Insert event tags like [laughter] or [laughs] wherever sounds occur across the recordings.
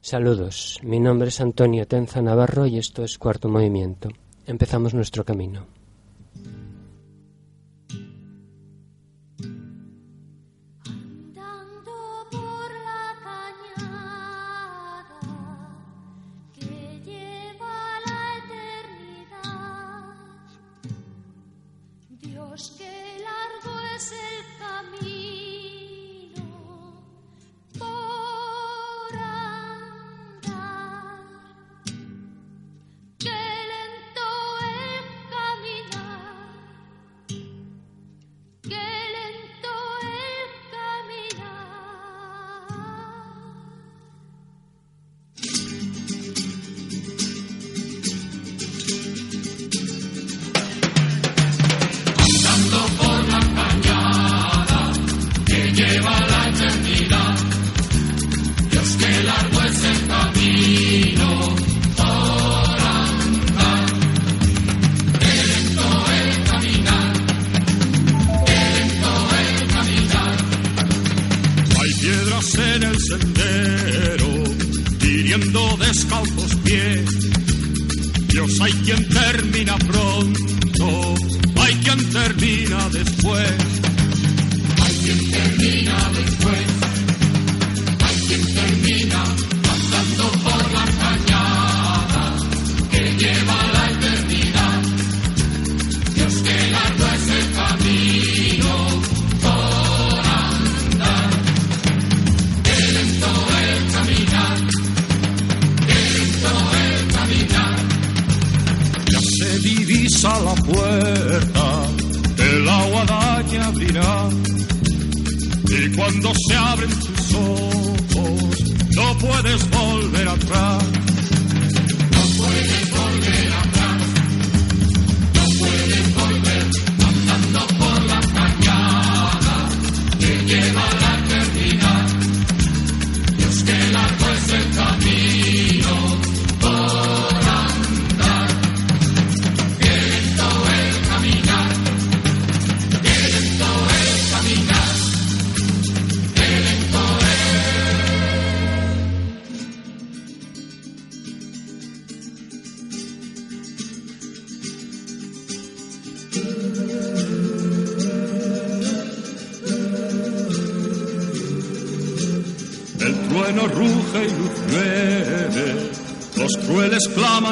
Saludos, mi nombre es Antonio Tenza Navarro y esto es Cuarto Movimiento. Empezamos nuestro camino. se abren tus ojos, no puedes volver atrás.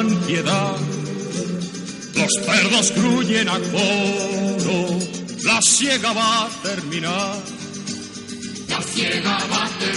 piedad. Los perros gruñen a coro, la ciega va a terminar. La ciega va a terminar.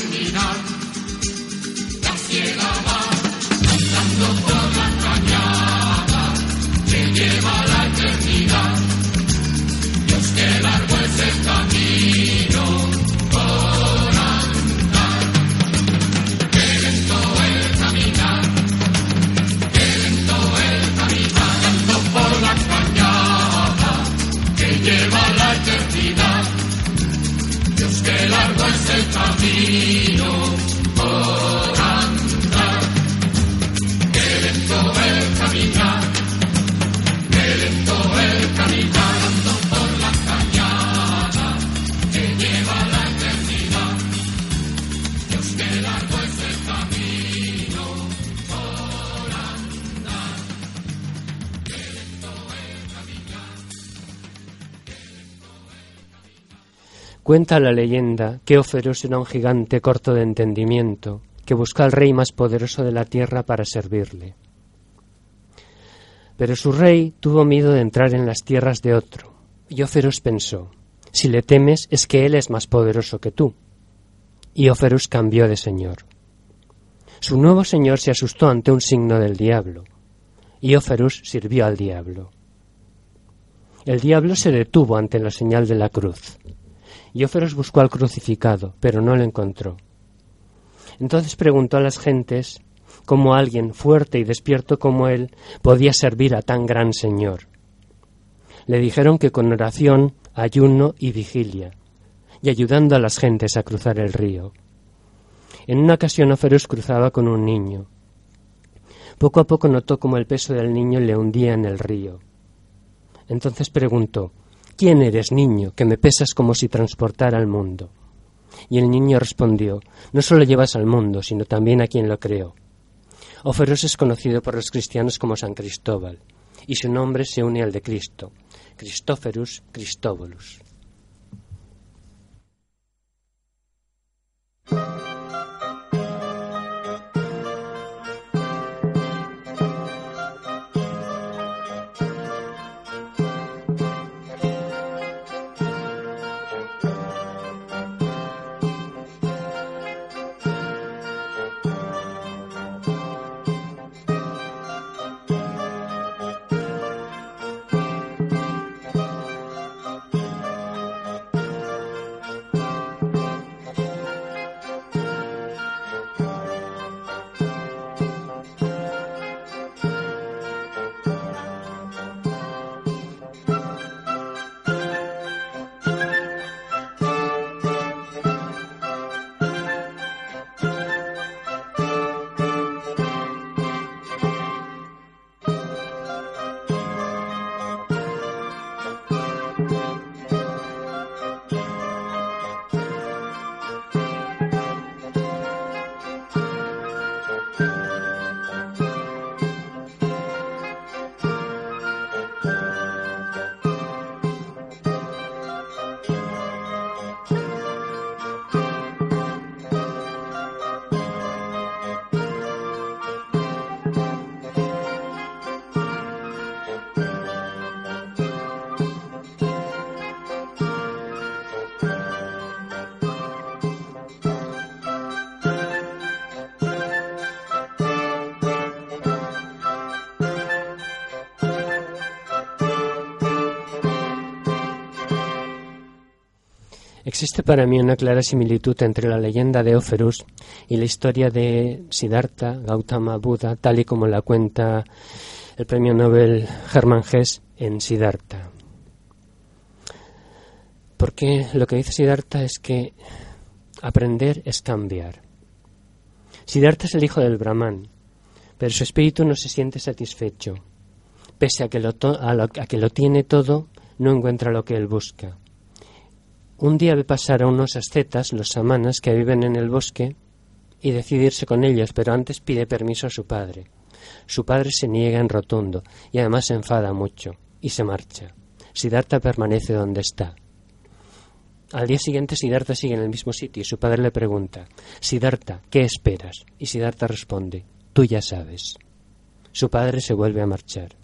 Cuenta la leyenda que Oferus era un gigante corto de entendimiento que busca al rey más poderoso de la tierra para servirle. Pero su rey tuvo miedo de entrar en las tierras de otro, y Oferus pensó, si le temes es que él es más poderoso que tú. Y Oferus cambió de señor. Su nuevo señor se asustó ante un signo del diablo, y Oferus sirvió al diablo. El diablo se detuvo ante la señal de la cruz y Óferos buscó al crucificado, pero no lo encontró. Entonces preguntó a las gentes cómo alguien fuerte y despierto como él podía servir a tan gran Señor. Le dijeron que con oración, ayuno y vigilia, y ayudando a las gentes a cruzar el río. En una ocasión Óferos cruzaba con un niño. Poco a poco notó cómo el peso del niño le hundía en el río. Entonces preguntó ¿Quién eres, niño, que me pesas como si transportara al mundo? Y el niño respondió, No solo llevas al mundo, sino también a quien lo creó. Oferos es conocido por los cristianos como San Cristóbal, y su nombre se une al de Cristo, Christophorus Christobolus. Existe para mí una clara similitud entre la leyenda de Oferus y la historia de Siddhartha Gautama Buda, tal y como la cuenta el premio Nobel Hermann Hesse en Siddhartha. Porque lo que dice Siddhartha es que aprender es cambiar. Siddhartha es el hijo del Brahman, pero su espíritu no se siente satisfecho. Pese a que a que lo tiene todo, no encuentra lo que él busca. Un día ve pasar a unos ascetas, los samanas, que viven en el bosque, y decide irse con ellos, pero antes pide permiso a su padre. Su padre se niega en rotundo, y además se enfada mucho, y se marcha. Siddhartha permanece donde está. Al día siguiente Siddhartha sigue en el mismo sitio y su padre le pregunta Siddhartha, ¿qué esperas? Y Siddhartha responde Tú ya sabes. Su padre se vuelve a marchar.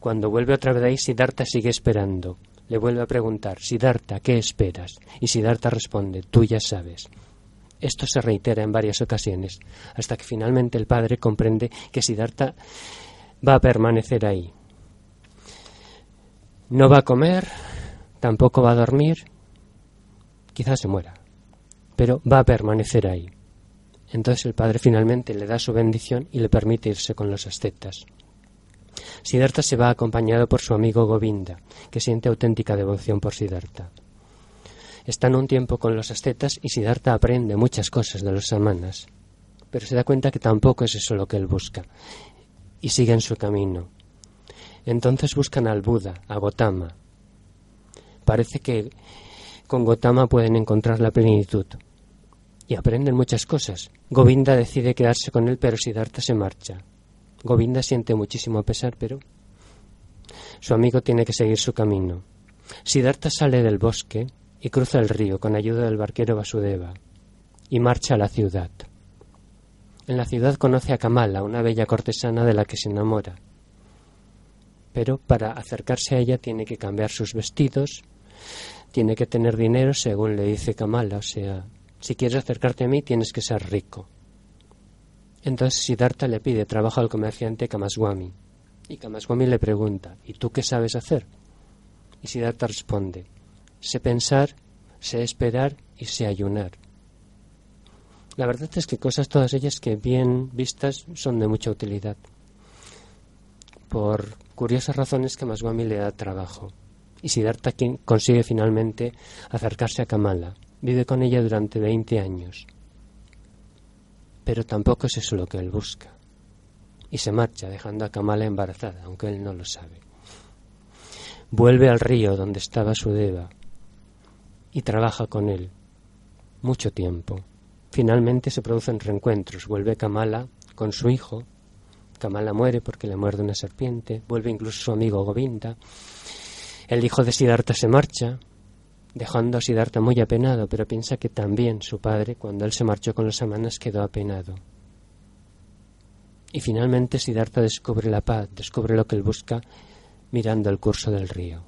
Cuando vuelve otra vez ahí, Siddhartha sigue esperando le vuelve a preguntar, Siddhartha, ¿qué esperas? Y Siddhartha responde, tú ya sabes. Esto se reitera en varias ocasiones, hasta que finalmente el padre comprende que Siddhartha va a permanecer ahí. No va a comer, tampoco va a dormir, quizás se muera, pero va a permanecer ahí. Entonces el padre finalmente le da su bendición y le permite irse con los ascetas. Siddhartha se va acompañado por su amigo Govinda, que siente auténtica devoción por Siddhartha. Están un tiempo con los ascetas y Siddhartha aprende muchas cosas de los samanas, pero se da cuenta que tampoco es eso lo que él busca, y sigue en su camino. Entonces buscan al Buda, a Gotama. Parece que con Gotama pueden encontrar la plenitud. Y aprenden muchas cosas. Govinda decide quedarse con él, pero Siddhartha se marcha. Govinda siente muchísimo pesar, pero su amigo tiene que seguir su camino. Siddhartha sale del bosque y cruza el río con ayuda del barquero Vasudeva y marcha a la ciudad. En la ciudad conoce a Kamala, una bella cortesana de la que se enamora. Pero para acercarse a ella tiene que cambiar sus vestidos, tiene que tener dinero, según le dice Kamala, o sea, si quieres acercarte a mí tienes que ser rico. Entonces Siddhartha le pide trabajo al comerciante Kamaswami. Y Kamaswami le pregunta, ¿y tú qué sabes hacer? Y Siddhartha responde, sé pensar, sé esperar y sé ayunar. La verdad es que cosas todas ellas que bien vistas son de mucha utilidad. Por curiosas razones Kamaswami le da trabajo. Y Siddhartha consigue finalmente acercarse a Kamala. Vive con ella durante 20 años pero tampoco es eso lo que él busca. Y se marcha, dejando a Kamala embarazada, aunque él no lo sabe. Vuelve al río donde estaba su deva y trabaja con él. mucho tiempo. Finalmente se producen reencuentros. Vuelve Kamala con su hijo. Kamala muere porque le muerde una serpiente. Vuelve incluso su amigo Govinda. El hijo de Siddhartha se marcha, dejando a Siddhartha muy apenado, pero piensa que también su padre, cuando él se marchó con los samanas, quedó apenado. Y finalmente Siddhartha descubre la paz, descubre lo que él busca mirando el curso del río.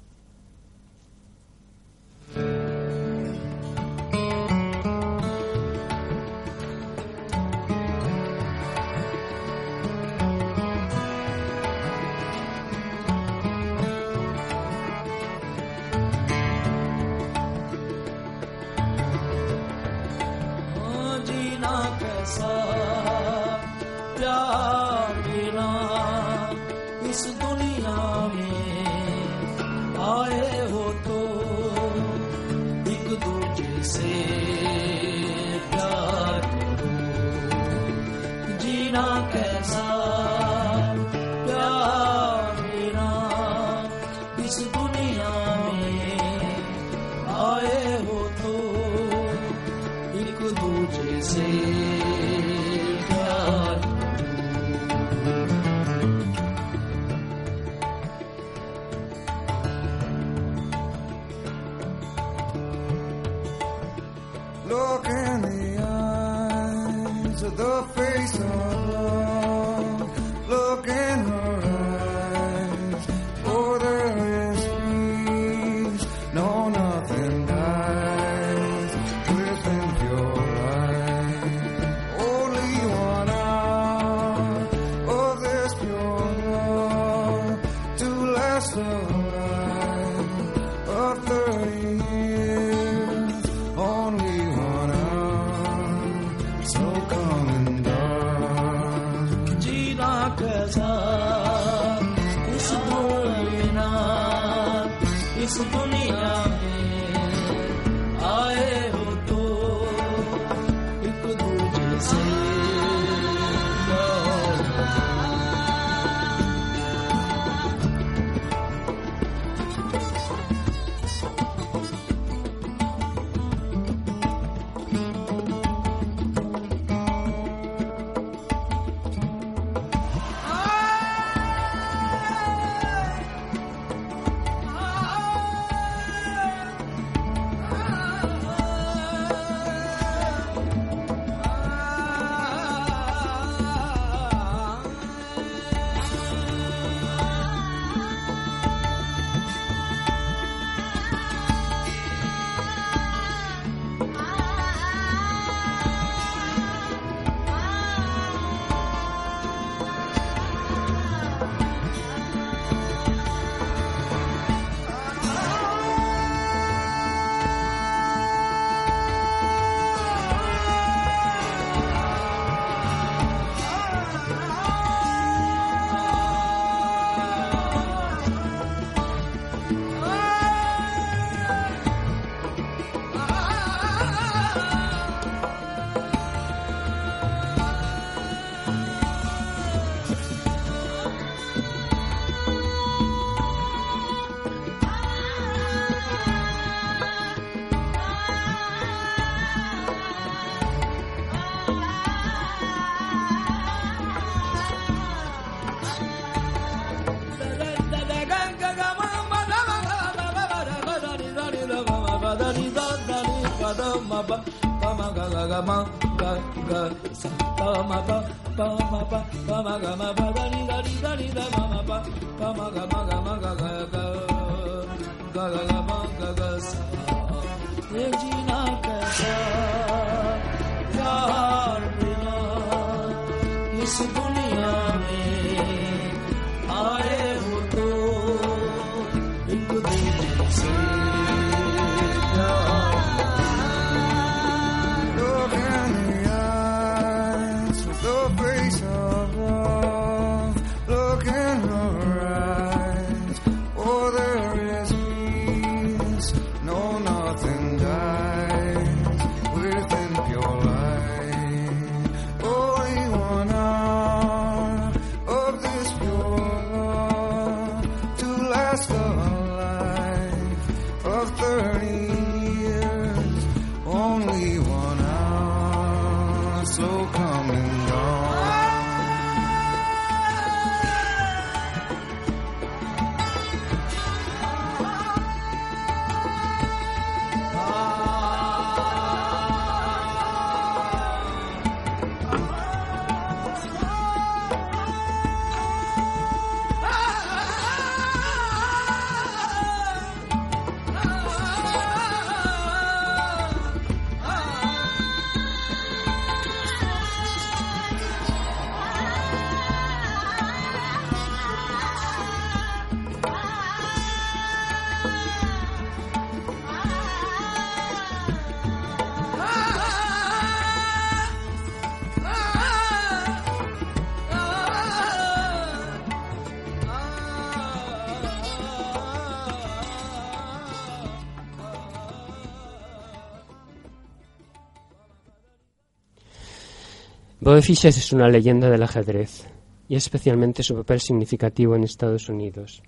Es una leyenda del ajedrez y especialmente su papel significativo en Estados Unidos.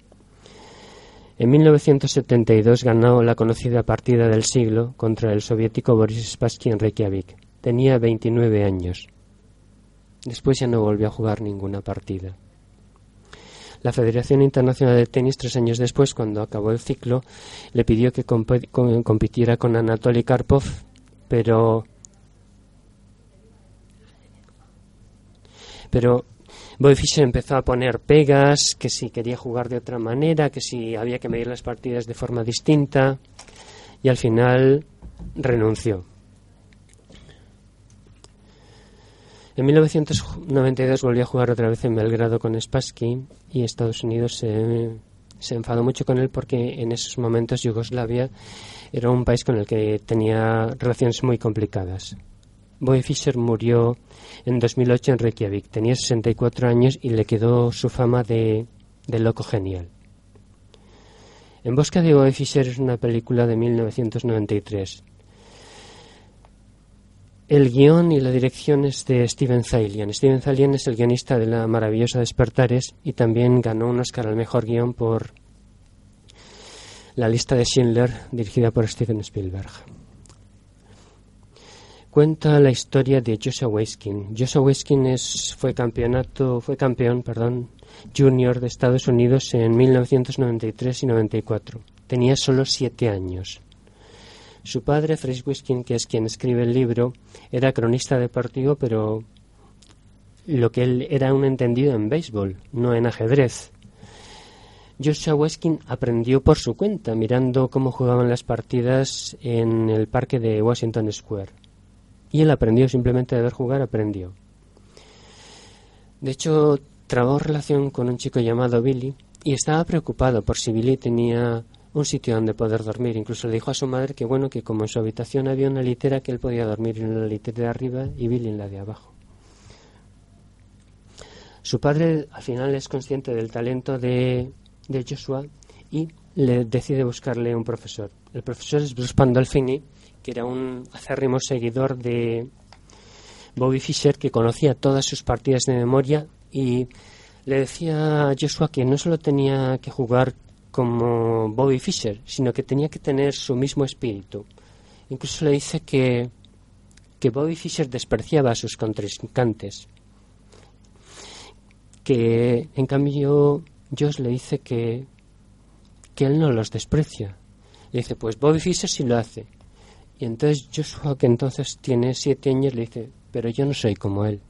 En 1972 ganó la conocida partida del siglo contra el soviético Boris Spassky en Reykjavik. Tenía 29 años. Después ya no volvió a jugar ninguna partida. La Federación Internacional de Tenis, tres años después, cuando acabó el ciclo, le pidió que compitiera con Anatoly Karpov, pero pero Bobby Fischer empezó a poner pegas, que si quería jugar de otra manera, que si había que medir las partidas de forma distinta, y al final renunció. En 1992 volvió a jugar otra vez en Belgrado con Spassky y Estados Unidos se, se enfadó mucho con él porque en esos momentos Yugoslavia era un país con el que tenía relaciones muy complicadas. Boy Fischer murió en 2008 en Reykjavik. Tenía 64 años y le quedó su fama de, loco genial. En Bosque de Boy es una película de 1993. El guion y la dirección es de Steven Zaillian. Steven Zaillian es el guionista de La maravillosa Despertares y también ganó un Oscar al mejor guion por La lista de Schindler, dirigida por Steven Spielberg cuenta la historia de Joshua Weskin. Joshua Weskin es, fue, campeonato, fue campeón perdón, junior de Estados Unidos en 1993 y 94. Tenía solo siete años. Su padre, Fred Weskin, que es quien escribe el libro, era cronista deportivo, pero lo que él era un entendido en béisbol, no en ajedrez. Joshua Weskin aprendió por su cuenta, mirando cómo jugaban las partidas en el parque de Washington Square. Y él aprendió simplemente de ver jugar, aprendió. De hecho, trabó relación con un chico llamado Billy y estaba preocupado por si Billy tenía un sitio donde poder dormir. Incluso le dijo a su madre que bueno, que como en su habitación había una litera, que él podía dormir en la litera de arriba y Billy en la de abajo. Su padre al final es consciente del talento de, de Joshua y le decide buscarle un profesor. El profesor es Bruce Pandolfini, que era un acérrimo seguidor de Bobby Fischer, que conocía todas sus partidas de memoria y le decía a Joshua que no solo tenía que jugar como Bobby Fischer, sino que tenía que tener su mismo espíritu. Incluso le dice que, que Bobby Fischer despreciaba a sus contrincantes, que en cambio Josh le dice que, que él no los desprecia. Le dice, pues Bobby Fischer sí lo hace, y entonces Joshua, que entonces tiene siete años, le dice, pero yo no soy como él.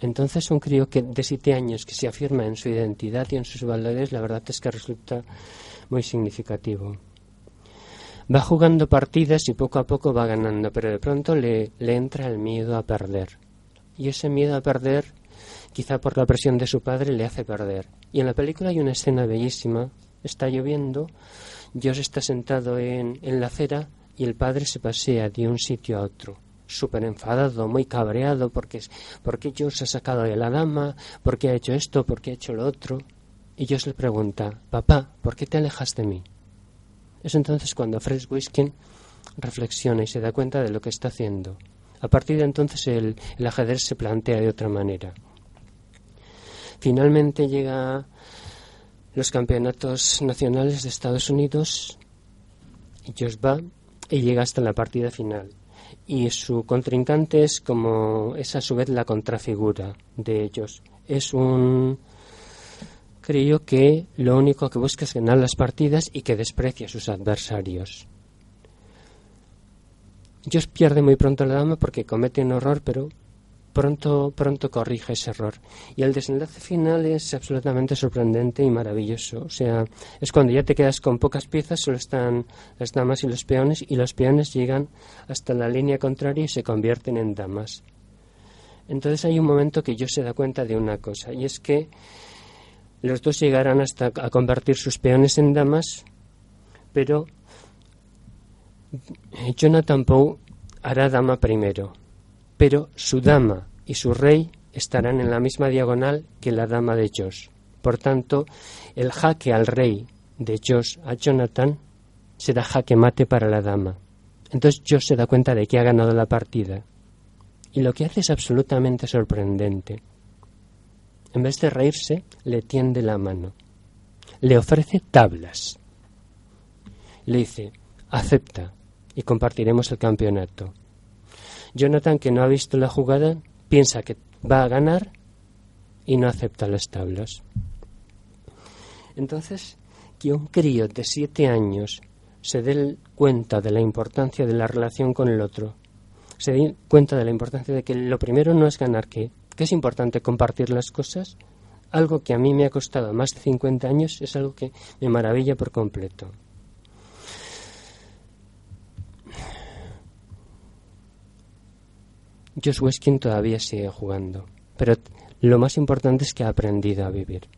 Entonces un crío que de siete años que se afirma en su identidad y en sus valores, la verdad es que resulta muy significativo. Va jugando partidas y poco a poco va ganando, pero de pronto le, le entra el miedo a perder. Y ese miedo a perder, quizá por la presión de su padre, le hace perder. Y en la película hay una escena bellísima. Está lloviendo, Josh está sentado en, en la acera y el padre se pasea de un sitio a otro, súper enfadado, muy cabreado, porque, porque Dios ha sacado de la dama, porque ha hecho esto, porque ha hecho lo otro. Y Dios le pregunta, papá, ¿por qué te alejas de mí? Es entonces cuando Fred Wiskin reflexiona y se da cuenta de lo que está haciendo. A partir de entonces el, el ajedrez se plantea de otra manera. Finalmente llega los campeonatos nacionales de Estados Unidos y Josh va y llega hasta la partida final. Y su contrincante es como es a su vez la contrafigura de ellos. Es un creo que lo único que busca es ganar las partidas y que desprecia a sus adversarios. Josh pierde muy pronto la dama porque comete un horror, pero pronto, pronto corrige ese error. Y el desenlace final es absolutamente sorprendente y maravilloso. O sea, es cuando ya te quedas con pocas piezas, solo están las damas y los peones, y los peones llegan hasta la línea contraria y se convierten en damas. Entonces hay un momento que yo se da cuenta de una cosa, y es que los dos llegarán hasta a convertir sus peones en damas, pero Jonathan Poe hará dama primero pero su dama y su rey estarán en la misma diagonal que la dama de Josh. Por tanto, el jaque al rey de Josh a Jonathan será jaque mate para la dama. Entonces Josh se da cuenta de que ha ganado la partida Y lo que hace es absolutamente sorprendente. En vez de reírse, le tiende la mano. Le ofrece tablas. Le dice, acepta y compartiremos el campeonato. Jonathan, que no ha visto la jugada, piensa que va a ganar y no acepta las tablas. Entonces, que un crío de siete años se dé cuenta de la importancia de la relación con el otro, se dé cuenta de la importancia de que lo primero no es ganar, que, que es importante compartir las cosas, algo que a mí me ha costado más de 50 años, es algo que me maravilla por completo. Josh Weskin todavía sigue jugando, pero lo más importante es que ha aprendido a vivir.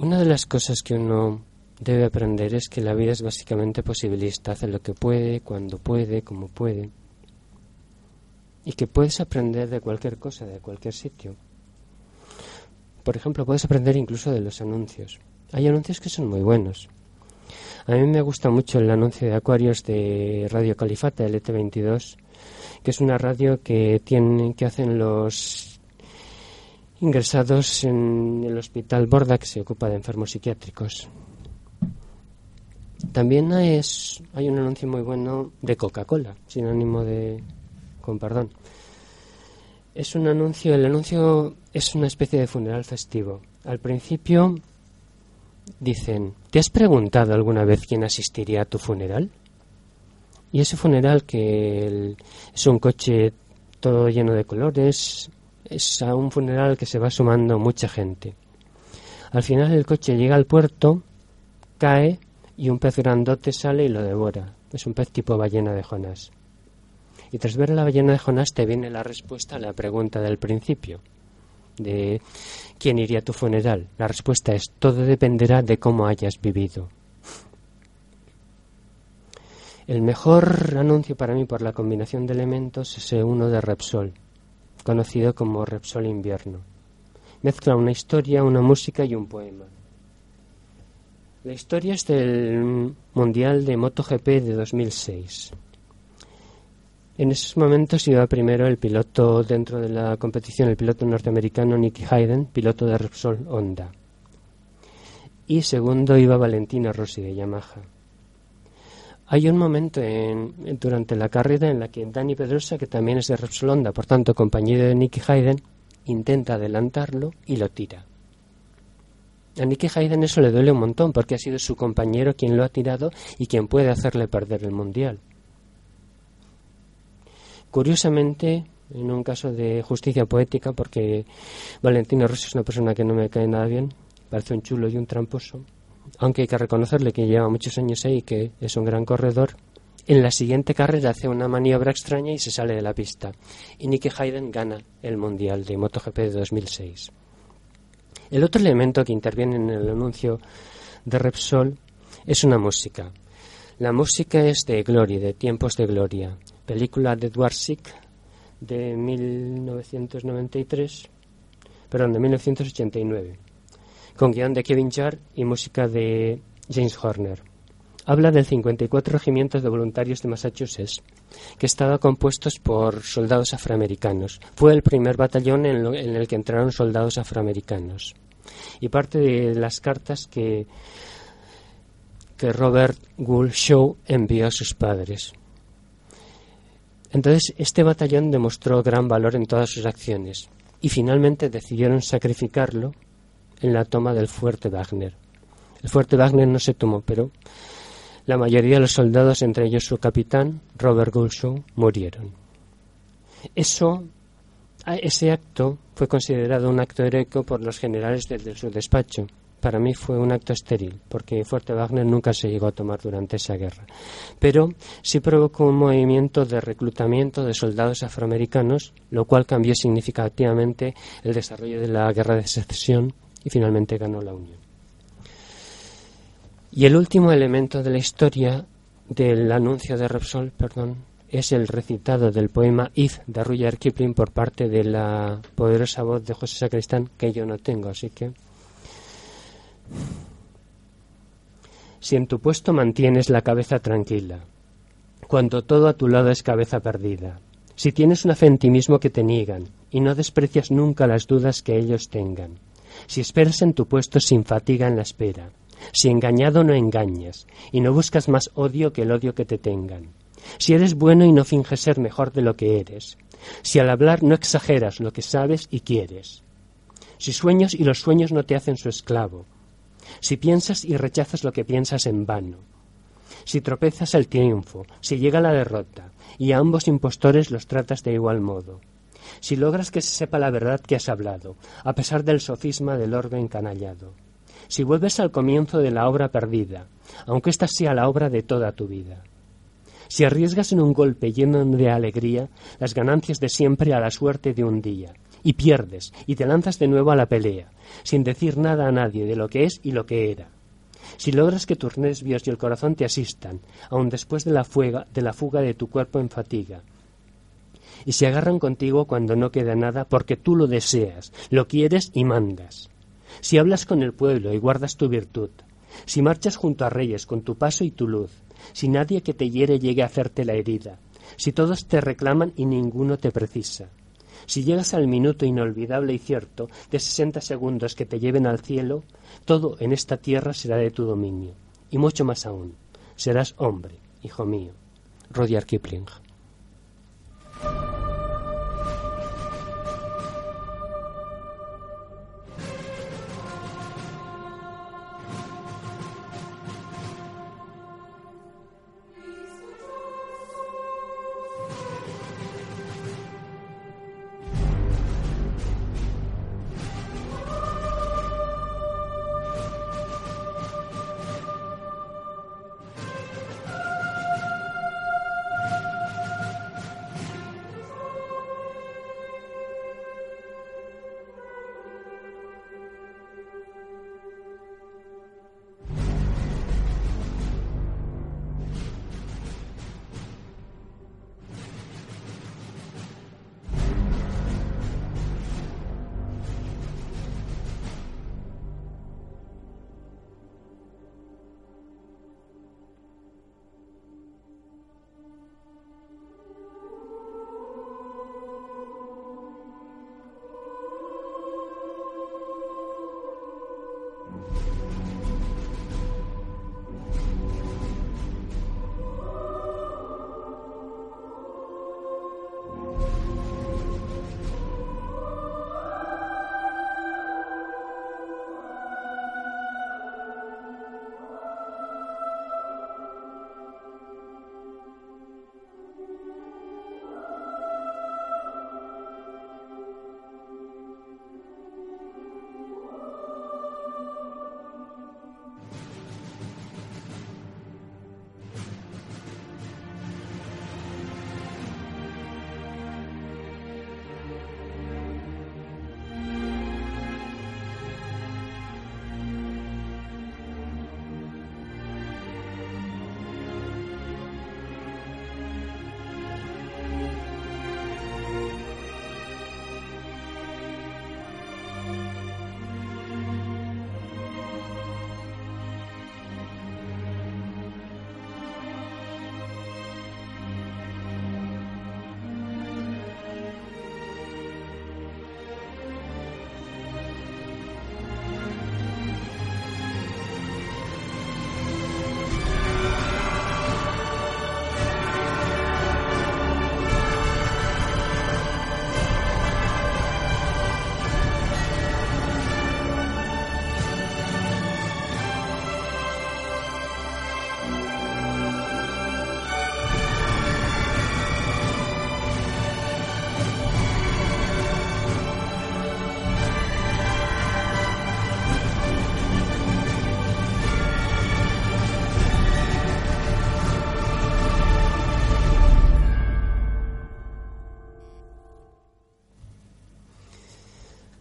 Una de las cosas que uno debe aprender es que la vida es básicamente posibilista, hace lo que puede, cuando puede, como puede. Y que puedes aprender de cualquier cosa, de cualquier sitio. Por ejemplo, puedes aprender incluso de los anuncios. Hay anuncios que son muy buenos. A mí me gusta mucho el anuncio de Acuarios de Radio Califata, LT22, que es una radio que, tiene, que hacen los ingresados en el hospital Borda que se ocupa de enfermos psiquiátricos. También es, hay un anuncio muy bueno de Coca-Cola, sin ánimo de... con perdón. Es un anuncio, el anuncio es una especie de funeral festivo. Al principio dicen, ¿te has preguntado alguna vez quién asistiría a tu funeral? Y ese funeral que es un coche todo lleno de colores, es a un funeral que se va sumando mucha gente. Al final el coche llega al puerto, cae y un pez grandote sale y lo devora. Es un pez tipo ballena de Jonás. Y tras ver la ballena de Jonás te viene la respuesta a la pregunta del principio, de quién iría a tu funeral. La respuesta es todo dependerá de cómo hayas vivido. El mejor anuncio para mí por la combinación de elementos es uno de Repsol, conocido como Repsol Invierno, Mezcla una historia, una música y un poema. La historia es del Mundial de MotoGP de 2006. En esos momentos iba primero el piloto dentro de la competición, el piloto norteamericano Nicky Hayden, piloto de Repsol Honda. Y segundo iba Valentino Rossi de Yamaha. Hay un momento en, durante la carrera en la que Dani Pedrosa, que también es de Repsol Honda, por tanto compañero de Nicky Hayden, intenta adelantarlo y lo tira. A Nicky Hayden eso le duele un montón porque ha sido su compañero quien lo ha tirado y quien puede hacerle perder el mundial. Curiosamente, en un caso de justicia poética, porque Valentino Rossi es una persona que no me cae nada bien, parece un chulo y un tramposo, aunque hay que reconocerle que lleva muchos años ahí y que es un gran corredor, en la siguiente carrera hace una maniobra extraña y se sale de la pista. Y Nicky Hayden gana el Mundial de MotoGP de 2006. El otro elemento que interviene en el anuncio de Repsol es una música. La música es de Glory, de Tiempos de Gloria, película de Edward Sick de 1993, perdón, de 1989, con guion de Kevin Jarre y música de James Horner. Habla del 54 Regimientos de Voluntarios de Massachusetts, que estaba compuestos por soldados afroamericanos. Fue el primer batallón en, en el que entraron soldados afroamericanos. Y parte de las cartas que, que Robert Gould Shaw envió a sus padres. Entonces, este batallón demostró gran valor en todas sus acciones y finalmente decidieron sacrificarlo en la toma del fuerte Wagner. El fuerte Wagner no se tomó, pero la mayoría de los soldados, entre ellos su capitán, Robert Goulshaw, murieron. Eso, ese acto fue considerado un acto heroico por los generales desde su despacho, para mí fue un acto estéril, porque Fuerte Wagner nunca se llegó a tomar durante esa guerra. Pero sí provocó un movimiento de reclutamiento de soldados afroamericanos, lo cual cambió significativamente el desarrollo de la guerra de secesión y finalmente ganó la Unión. Y el último elemento de la historia del anuncio de Repsol, perdón, es el recitado del poema If de Rudyard Kipling por parte de la poderosa voz de José Sacristán, que yo no tengo, así que si en tu puesto mantienes la cabeza tranquila, cuando todo a tu lado es cabeza perdida, si tienes una fe en ti mismo que te niegan y no desprecias nunca las dudas que ellos tengan, si esperas en tu puesto sin fatiga en la espera, si engañado no engañas y no buscas más odio que el odio que te tengan, si eres bueno y no finges ser mejor de lo que eres, si al hablar no exageras lo que sabes y quieres, si sueños y los sueños no te hacen su esclavo, si piensas y rechazas lo que piensas en vano, si tropezas el triunfo, si llega la derrota, y a ambos impostores los tratas de igual modo, si logras que se sepa la verdad que has hablado, a pesar del sofisma del orbe encanallado, si vuelves al comienzo de la obra perdida, aunque ésta sea la obra de toda tu vida, si arriesgas en un golpe lleno de alegría las ganancias de siempre a la suerte de un día, y pierdes, y te lanzas de nuevo a la pelea, sin decir nada a nadie de lo que es y lo que era. Si logras que tus nervios y el corazón te asistan, aun después de la, fuga, de la fuga de tu cuerpo en fatiga, y se agarran contigo cuando no queda nada porque tú lo deseas, lo quieres y mandas. Si hablas con el pueblo y guardas tu virtud, si marchas junto a reyes con tu paso y tu luz, si nadie que te hiere llegue a hacerte la herida, si todos te reclaman y ninguno te precisa, si llegas al minuto inolvidable y cierto de sesenta segundos que te lleven al cielo, todo en esta tierra será de tu dominio. Y mucho más aún, serás hombre, hijo mío. Rudyard Kipling.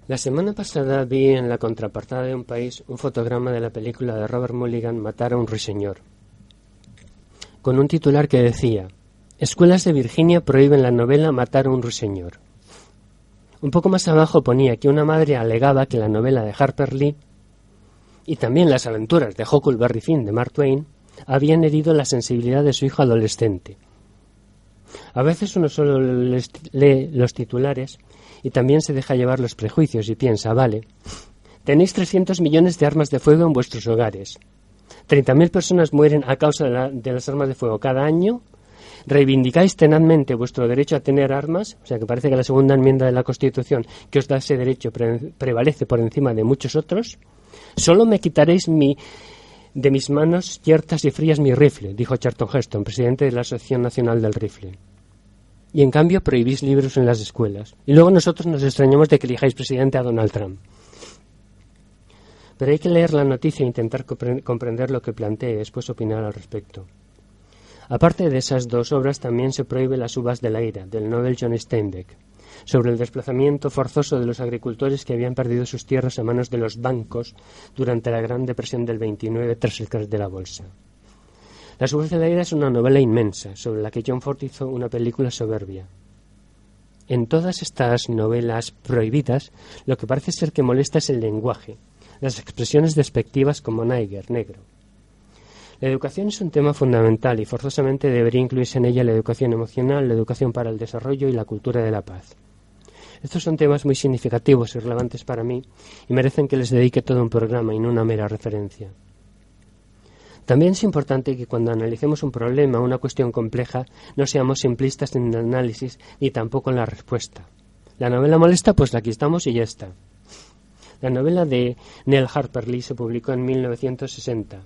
La semana pasada vi en la contraportada de un país un fotograma de la película de Robert Mulligan Matar a un ruiseñor, con un titular que decía Escuelas de Virginia prohíben la novela Matar a un ruiseñor. Un poco más abajo ponía que una madre alegaba que la novela de Harper Lee y también las aventuras de Huckleberry Finn de Mark Twain habían herido la sensibilidad de su hijo adolescente. A veces uno solo lee los titulares y también se deja llevar los prejuicios y piensa, vale, tenéis 300 millones de armas de fuego en vuestros hogares. 30.000 personas mueren a causa de, las armas de fuego cada año. Reivindicáis tenazmente vuestro derecho a tener armas, o sea que parece que la segunda enmienda de la Constitución que os da ese derecho prevalece por encima de muchos otros. Solo me quitaréis mi, de mis manos ciertas y frías mi rifle, dijo Charlton Heston, presidente de la Asociación Nacional del Rifle y en cambio prohibís libros en las escuelas. Y luego nosotros nos extrañamos de que elijáis presidente a Donald Trump. Pero hay que leer la noticia e intentar comprender lo que plantea y después opinar al respecto. Aparte de esas dos obras, también se prohíbe las uvas de la ira, del Nobel John Steinbeck, sobre el desplazamiento forzoso de los agricultores que habían perdido sus tierras a manos de los bancos durante la Gran Depresión del 29 tras el crash de la bolsa. La Uvas de la Ira es una novela inmensa, sobre la que John Ford hizo una película soberbia. En todas estas novelas prohibidas, lo que parece ser que molesta es el lenguaje, las expresiones despectivas como Niger, negro. La educación es un tema fundamental y forzosamente debería incluirse en ella la educación emocional, la educación para el desarrollo y la cultura de la paz. Estos son temas muy significativos y relevantes para mí y merecen que les dedique todo un programa y no una mera referencia. También es importante que cuando analicemos un problema o una cuestión compleja no seamos simplistas en el análisis ni tampoco en la respuesta. La novela molesta, pues aquí estamos y ya está. La novela de Neil Harper Lee se publicó en 1960.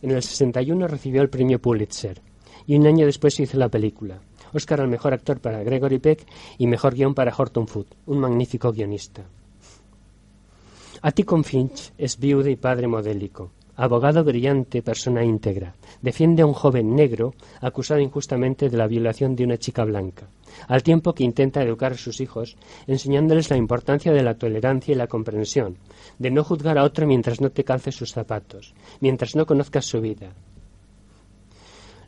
En el 61 recibió el premio Pulitzer y un año después se hizo la película. Oscar al mejor actor para Gregory Peck y mejor guion para Horton Foote, un magnífico guionista. Atticon Finch es viudo y padre modélico abogado brillante, persona íntegra, defiende a un joven negro acusado injustamente de la violación de una chica blanca, al tiempo que intenta educar a sus hijos, enseñándoles la importancia de la tolerancia y la comprensión, de no juzgar a otro mientras no te calces sus zapatos, mientras no conozcas su vida.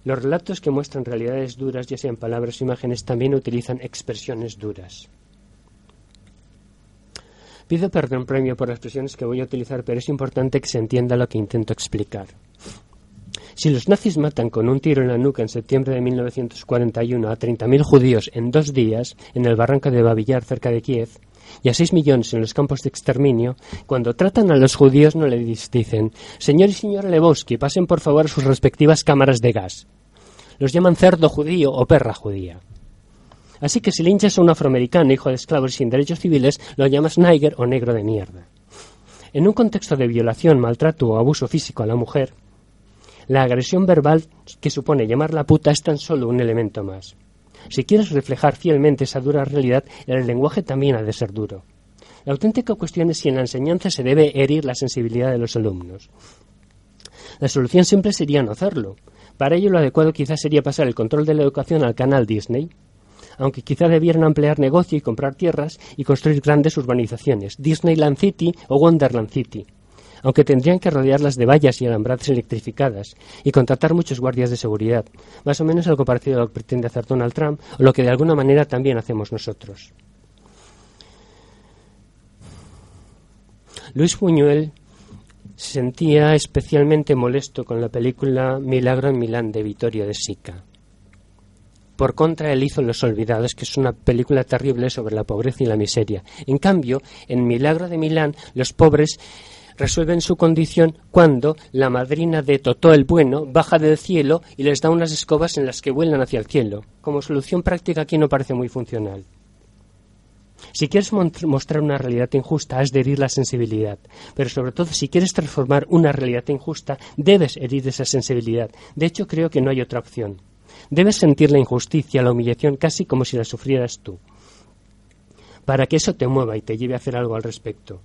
Los relatos que muestran realidades duras, ya sean palabras o imágenes, también utilizan expresiones duras. Pido perdón premio por las expresiones que voy a utilizar, pero es importante que se entienda lo que intento explicar. Si los nazis matan con un tiro en la nuca en septiembre de 1941 a 30.000 judíos en dos días en el barranco de Babillar cerca de Kiev y a 6 millones en los campos de exterminio, cuando tratan a los judíos no les dicen Señor y señora Lebowski, pasen por favor a sus respectivas cámaras de gas. Los llaman cerdo judío o perra judía. Así que si linchas a un afroamericano, hijo de esclavos sin derechos civiles, lo llamas Niger o negro de mierda. En un contexto de violación, maltrato o abuso físico a la mujer, la agresión verbal que supone llamarla puta es tan solo un elemento más. Si quieres reflejar fielmente esa dura realidad, el lenguaje también ha de ser duro. La auténtica cuestión es si en la enseñanza se debe herir la sensibilidad de los alumnos. La solución siempre sería no hacerlo. Para ello lo adecuado quizás sería pasar el control de la educación al canal Disney, aunque quizá debieran ampliar negocio y comprar tierras y construir grandes urbanizaciones, Disneyland City o Wonderland City, aunque tendrían que rodearlas de vallas y alambradas electrificadas y contratar muchos guardias de seguridad, más o menos algo parecido a lo que pretende hacer Donald Trump o lo que de alguna manera también hacemos nosotros. Luis Buñuel se sentía especialmente molesto con la película Milagro en Milán de Vittorio de Sica. Por contra, él hizo Los Olvidados, que es una película terrible sobre la pobreza y la miseria. En cambio, en Milagro de Milán, los pobres resuelven su condición cuando la madrina de Totó el Bueno baja del cielo y les da unas escobas en las que vuelan hacia el cielo. Como solución práctica aquí no parece muy funcional. Si quieres mostrar una realidad injusta, has de herir la sensibilidad. Pero sobre todo, si quieres transformar una realidad injusta, debes herir esa sensibilidad. De hecho, creo que no hay otra opción. Debes sentir la injusticia, la humillación, casi como si la sufrieras tú, para que eso te mueva y te lleve a hacer algo al respecto.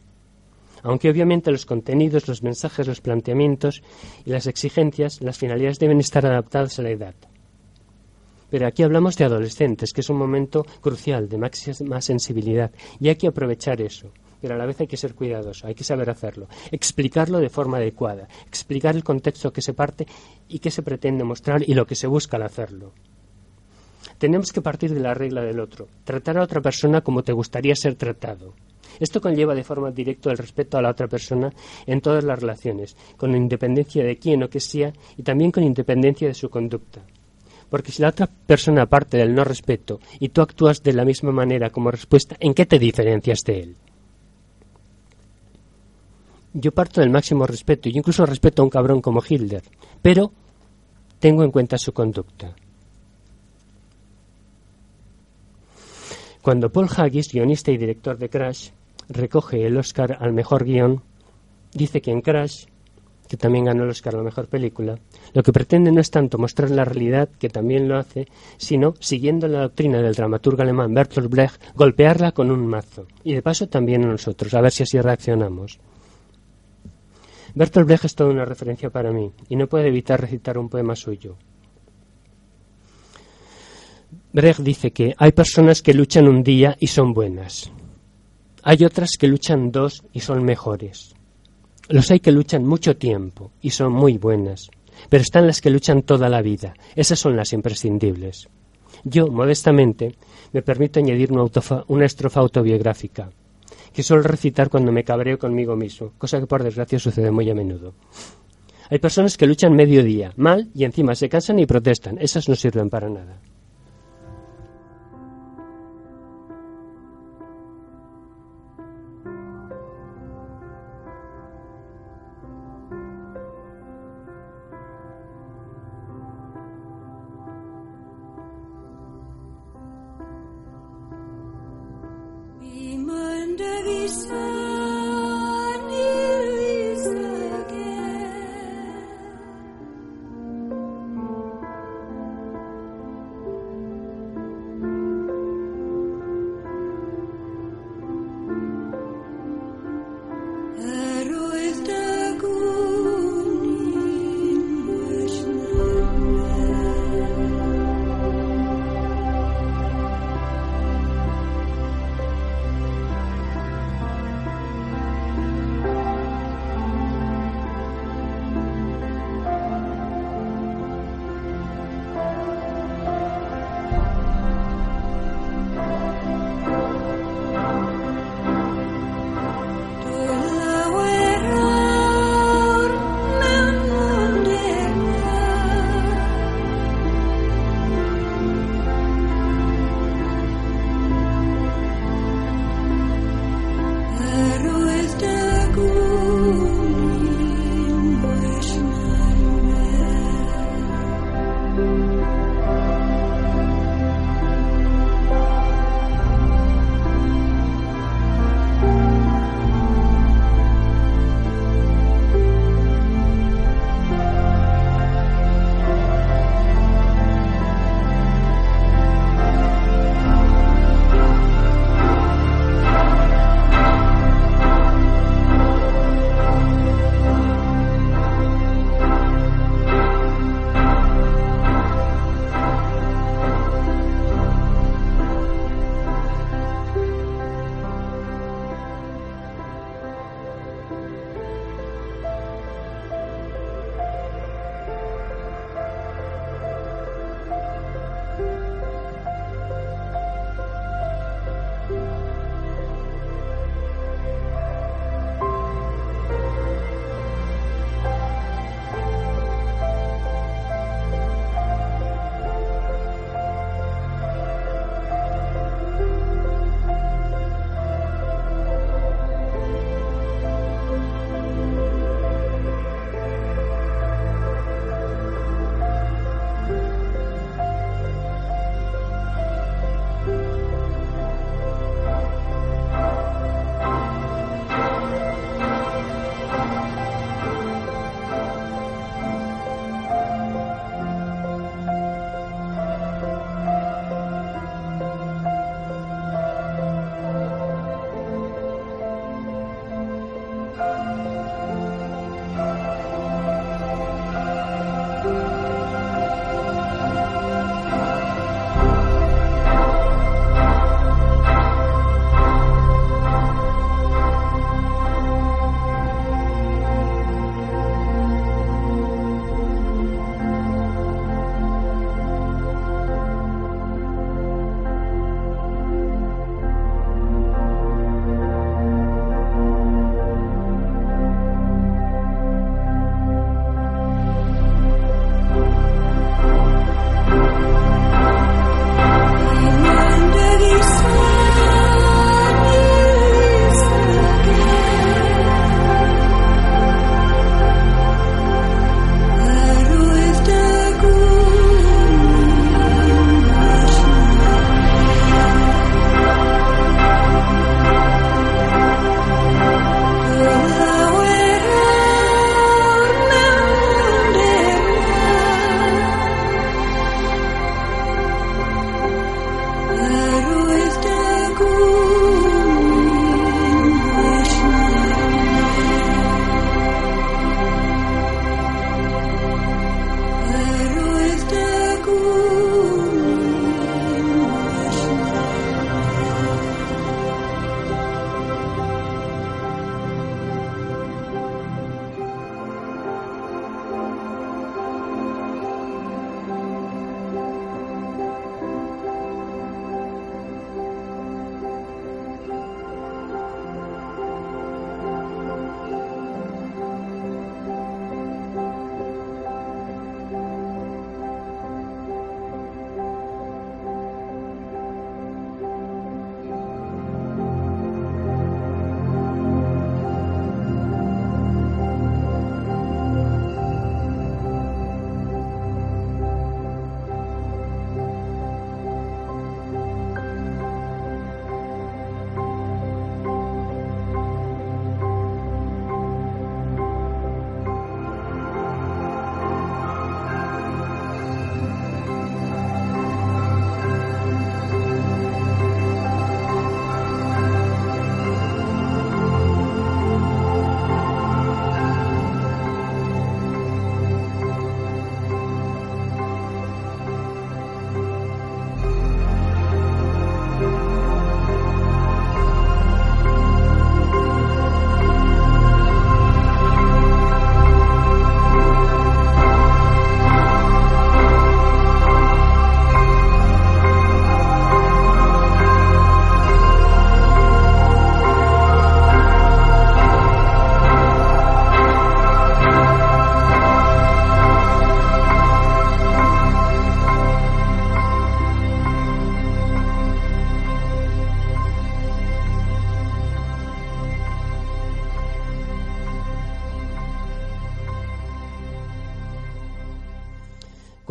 Aunque obviamente los contenidos, los mensajes, los planteamientos y las exigencias, las finalidades deben estar adaptadas a la edad. Pero aquí hablamos de adolescentes, que es un momento crucial, de máxima sensibilidad, y hay que aprovechar eso. Pero a la vez hay que ser cuidadoso, hay que saber hacerlo, explicarlo de forma adecuada, explicar el contexto que se parte y qué se pretende mostrar y lo que se busca al hacerlo. Tenemos que partir de la regla del otro, tratar a otra persona como te gustaría ser tratado. Esto conlleva de forma directa el respeto a la otra persona en todas las relaciones, con independencia de quién o qué sea y también con independencia de su conducta. Porque si la otra persona parte del no respeto y tú actúas de la misma manera como respuesta, ¿en qué te diferencias de él? Yo parto del máximo respeto y incluso respeto a un cabrón como Hilder, pero tengo en cuenta su conducta. Cuando Paul Haggis, guionista y director de Crash, recoge el Oscar al mejor guion, dice que en Crash, que también ganó el Oscar a la mejor película, lo que pretende no es tanto mostrar la realidad, que también lo hace, sino, siguiendo la doctrina del dramaturgo alemán Bertolt Brecht, golpearla con un mazo. Y de paso también a nosotros, a ver si así reaccionamos. Bertolt Brecht es toda una referencia para mí, y no puedo evitar recitar un poema suyo. Brecht dice que hay personas que luchan un día y son buenas, hay otras que luchan dos y son mejores. Los hay que luchan mucho tiempo y son muy buenas. Pero están las que luchan toda la vida. Esas son las imprescindibles. Yo, modestamente, me permito añadir una, una estrofa autobiográfica, que suelo recitar cuando me cabreo conmigo mismo, cosa que por desgracia sucede muy a menudo. Hay personas que luchan medio día, mal, y encima se cansan y protestan. Esas no sirven para nada. dice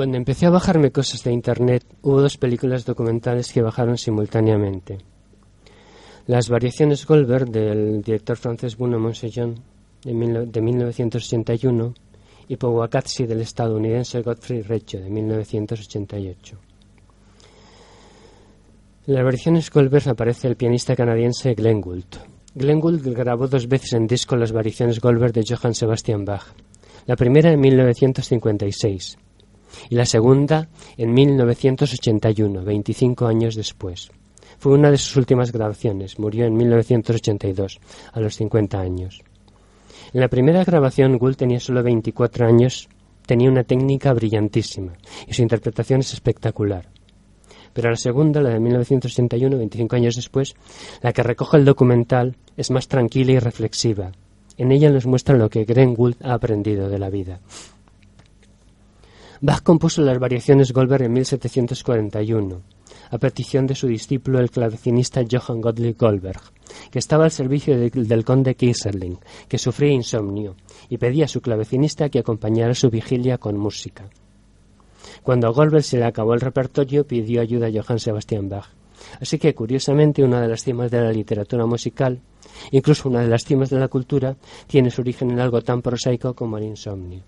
Cuando empecé a bajarme cosas de Internet, hubo dos películas documentales que bajaron simultáneamente. Las variaciones Goldberg del director francés Bruno Monsellon de, 1981 y Powakatsi del estadounidense Godfrey Recho de 1988. En las variaciones Goldberg aparece el pianista canadiense Glenn Gould. Glenn Gould grabó dos veces en disco las variaciones Goldberg de Johann Sebastian Bach. La primera en 1956 y la segunda en 1981, 25 años después. Fue una de sus últimas grabaciones, murió en 1982, a los 50 años. En la primera grabación, Gould tenía solo 24 años, tenía una técnica brillantísima y su interpretación es espectacular. Pero la segunda, la de 1981, 25 años después, la que recoge el documental, es más tranquila y reflexiva. En ella nos muestra lo que Glenn Gould ha aprendido de la vida. Bach compuso las variaciones Goldberg en 1741, a petición de su discípulo el clavecinista Johann Gottlieb Goldberg, que estaba al servicio del conde Kieserling, que sufría insomnio, y pedía a su clavecinista que acompañara su vigilia con música. Cuando a Goldberg se le acabó el repertorio, pidió ayuda a Johann Sebastian Bach. Así que, curiosamente, una de las cimas de la literatura musical, incluso una de las cimas de la cultura, tiene su origen en algo tan prosaico como el insomnio.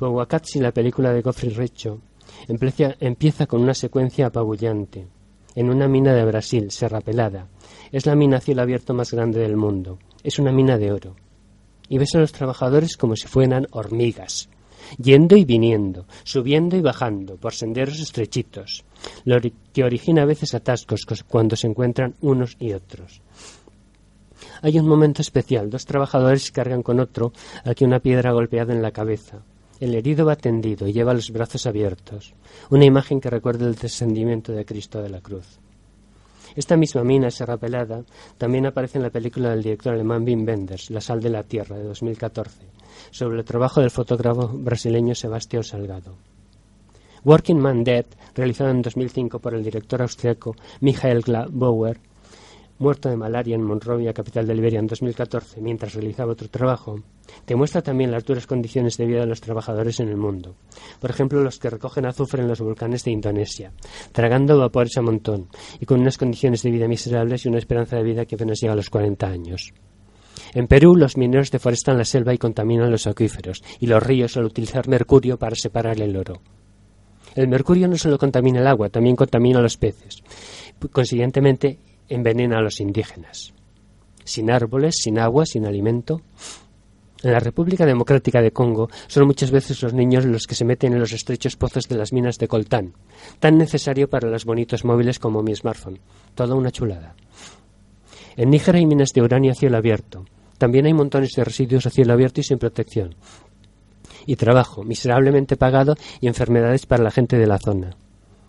Powakatsi, la película de Goffrey Recho, empieza con una secuencia apabullante. En una mina de Brasil, Serra Pelada. Es la mina a cielo abierto más grande del mundo. Es una mina de oro. Y ves a los trabajadores como si fueran hormigas, yendo y viniendo, subiendo y bajando por senderos estrechitos, lo que origina a veces atascos cuando se encuentran unos y otros. Hay un momento especial, dos trabajadores cargan con otro aquí una piedra golpeada en la cabeza. El herido va tendido y lleva los brazos abiertos, una imagen que recuerda el descendimiento de Cristo de la cruz. Esta misma mina serrapelada también aparece en la película del director alemán Wim Wenders, La sal de la tierra, de 2014, sobre el trabajo del fotógrafo brasileño Sebastián Salgado. Working Man Dead, realizado en 2005 por el director austriaco Michael Bauer, muerto de malaria en Monrovia, capital de Liberia, en 2014, mientras realizaba otro trabajo, demuestra también las duras condiciones de vida de los trabajadores en el mundo. Por ejemplo, los que recogen azufre en los volcanes de Indonesia, tragando vapores a montón y con unas condiciones de vida miserables y una esperanza de vida que apenas llega a los 40 años. En Perú, los mineros deforestan la selva y contaminan los acuíferos y los ríos al utilizar mercurio para separar el oro. El mercurio no solo contamina el agua, también contamina los peces. Consiguientemente, envenena a los indígenas. Sin árboles, sin agua, sin alimento. En la República Democrática de Congo son muchas veces los niños los que se meten en los estrechos pozos de las minas de coltán, tan necesario para los bonitos móviles como mi smartphone. Toda una chulada. En Níger hay minas de uranio a cielo abierto. También hay montones de residuos a cielo abierto y sin protección. Y trabajo, miserablemente pagado, y enfermedades para la gente de la zona,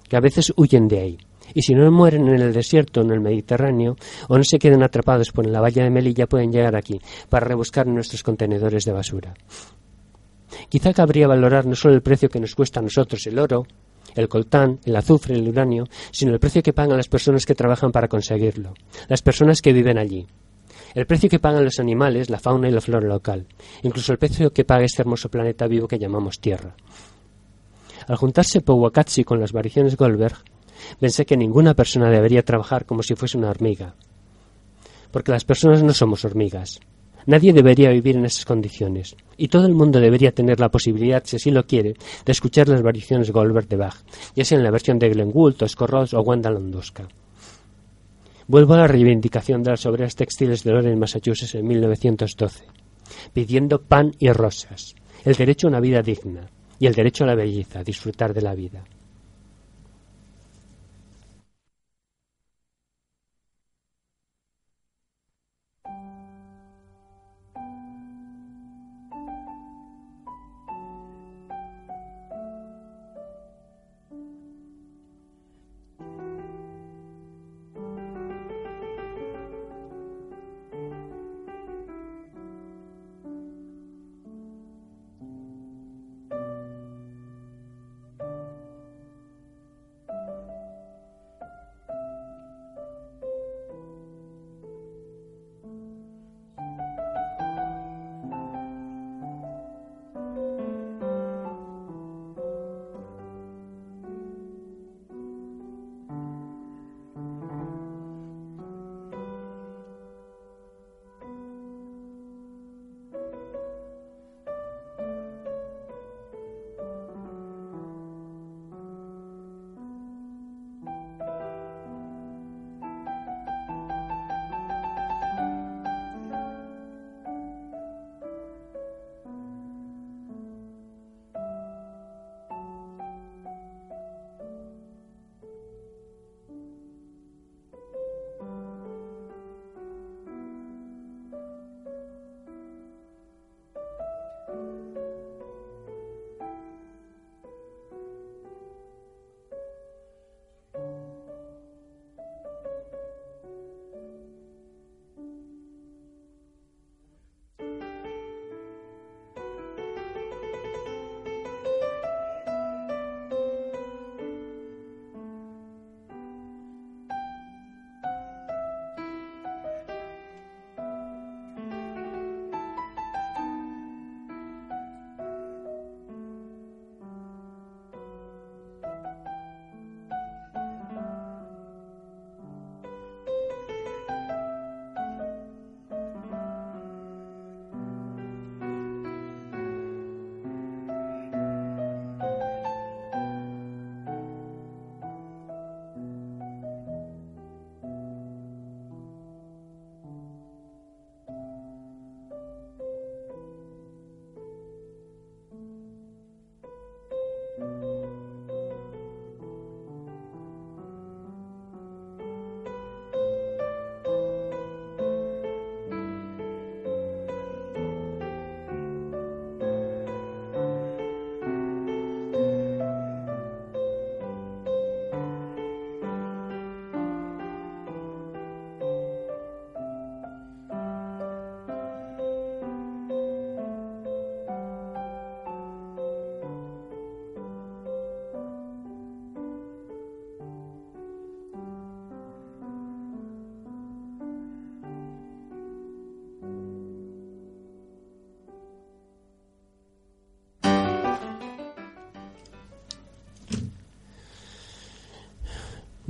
que a veces huyen de ahí y si no mueren en el desierto en el Mediterráneo o no se quedan atrapados por la valla de Melilla pueden llegar aquí para rebuscar nuestros contenedores de basura. Quizá cabría valorar no solo el precio que nos cuesta a nosotros el oro, el coltán, el azufre, el uranio, sino el precio que pagan las personas que trabajan para conseguirlo, las personas que viven allí, el precio que pagan los animales, la fauna y la flora local, incluso el precio que paga este hermoso planeta vivo que llamamos Tierra. Al juntarse Powakatsi con las variaciones Goldberg, Pensé que ninguna persona debería trabajar como si fuese una hormiga. Porque las personas no somos hormigas. Nadie debería vivir en esas condiciones. Y todo el mundo debería tener la posibilidad, si así lo quiere, de escuchar las variaciones Goldberg de Bach, ya sea en la versión de Glenn Gould, Ross o Wanda Landowska. Vuelvo a la reivindicación de las obreras textiles de Loren, Massachusetts, en 1912, pidiendo pan y rosas, el derecho a una vida digna y el derecho a la belleza, a disfrutar de la vida.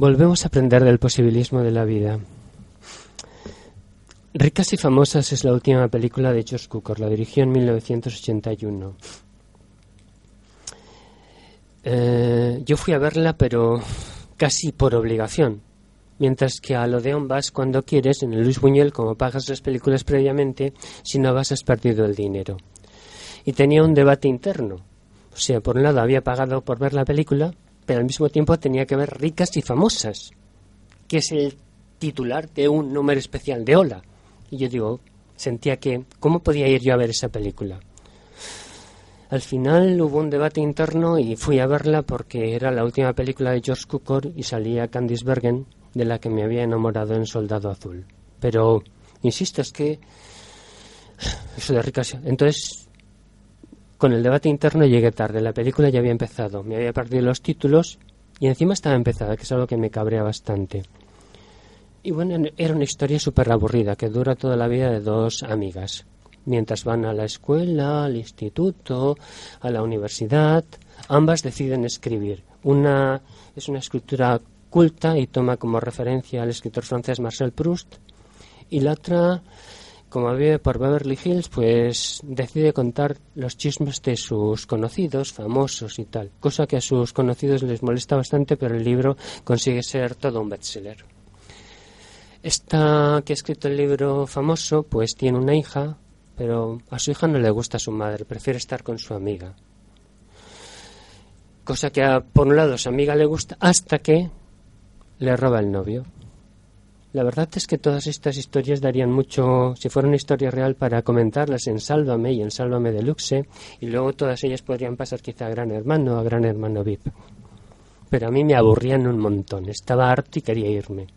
Volvemos a aprender del posibilismo de la vida. Ricas y famosas es la última película de George Cukor, la dirigió en 1981. Eh, yo fui a verla, pero casi por obligación. Mientras que a Odeon vas cuando quieres, en el Luis Buñuel, como pagas las películas previamente, si no vas has perdido el dinero. Y tenía un debate interno. O sea, por un lado había pagado por ver la película, al mismo tiempo tenía que ver ricas y famosas, que es el titular de un número especial de Ola. Y yo digo, sentía que, ¿cómo podía ir yo a ver esa película? Al final hubo un debate interno y fui a verla porque era la última película de George Cukor y salía Candice Bergen, de la que me había enamorado en Soldado Azul. Pero, insisto, es que [sighs] eso de ricas. Entonces, con el debate interno llegué tarde. La película ya había empezado. Me había perdido los títulos y encima estaba empezada, que es algo que me cabrea bastante. Y bueno, era una historia súper aburrida que dura toda la vida de dos amigas. Mientras van a la escuela, al instituto, a la universidad, ambas deciden escribir. Una es una escritura culta y toma como referencia al escritor francés Marcel Proust. Y la otra, como vive por Beverly Hills, pues decide contar los chismes de sus conocidos, famosos y tal. Cosa que a sus conocidos les molesta bastante, pero el libro consigue ser todo un bestseller. Esta que ha escrito el libro famoso, pues tiene una hija, pero a su hija no le gusta su madre, prefiere estar con su amiga. Cosa que a, por un lado a su amiga le gusta hasta que le roba el novio. La verdad es que todas estas historias darían mucho, si fuera una historia real, para comentarlas en Sálvame y en Sálvame Deluxe, y luego todas ellas podrían pasar quizá a Gran Hermano o a Gran Hermano VIP. Pero a mí me aburrían un montón, estaba harto y quería irme.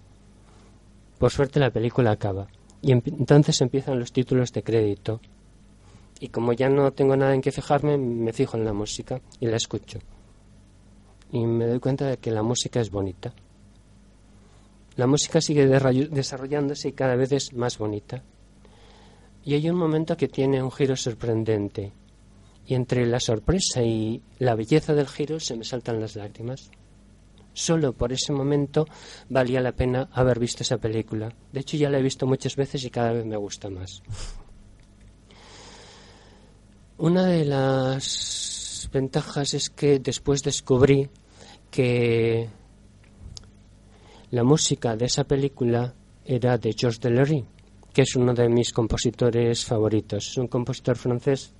Por suerte la película acaba y entonces empiezan los títulos de crédito. Y como ya no tengo nada en que fijarme, me fijo en la música y la escucho. Y me doy cuenta de que la música es bonita. La música sigue desarrollándose y cada vez es más bonita. Y hay un momento que tiene un giro sorprendente. Y entre la sorpresa y la belleza del giro se me saltan las lágrimas. Solo por ese momento valía la pena haber visto esa película. De hecho, ya la he visto muchas veces y cada vez me gusta más. Una de las ventajas es que después descubrí que la música de esa película era de Georges Delerry, que es uno de mis compositores favoritos. Es un compositor francés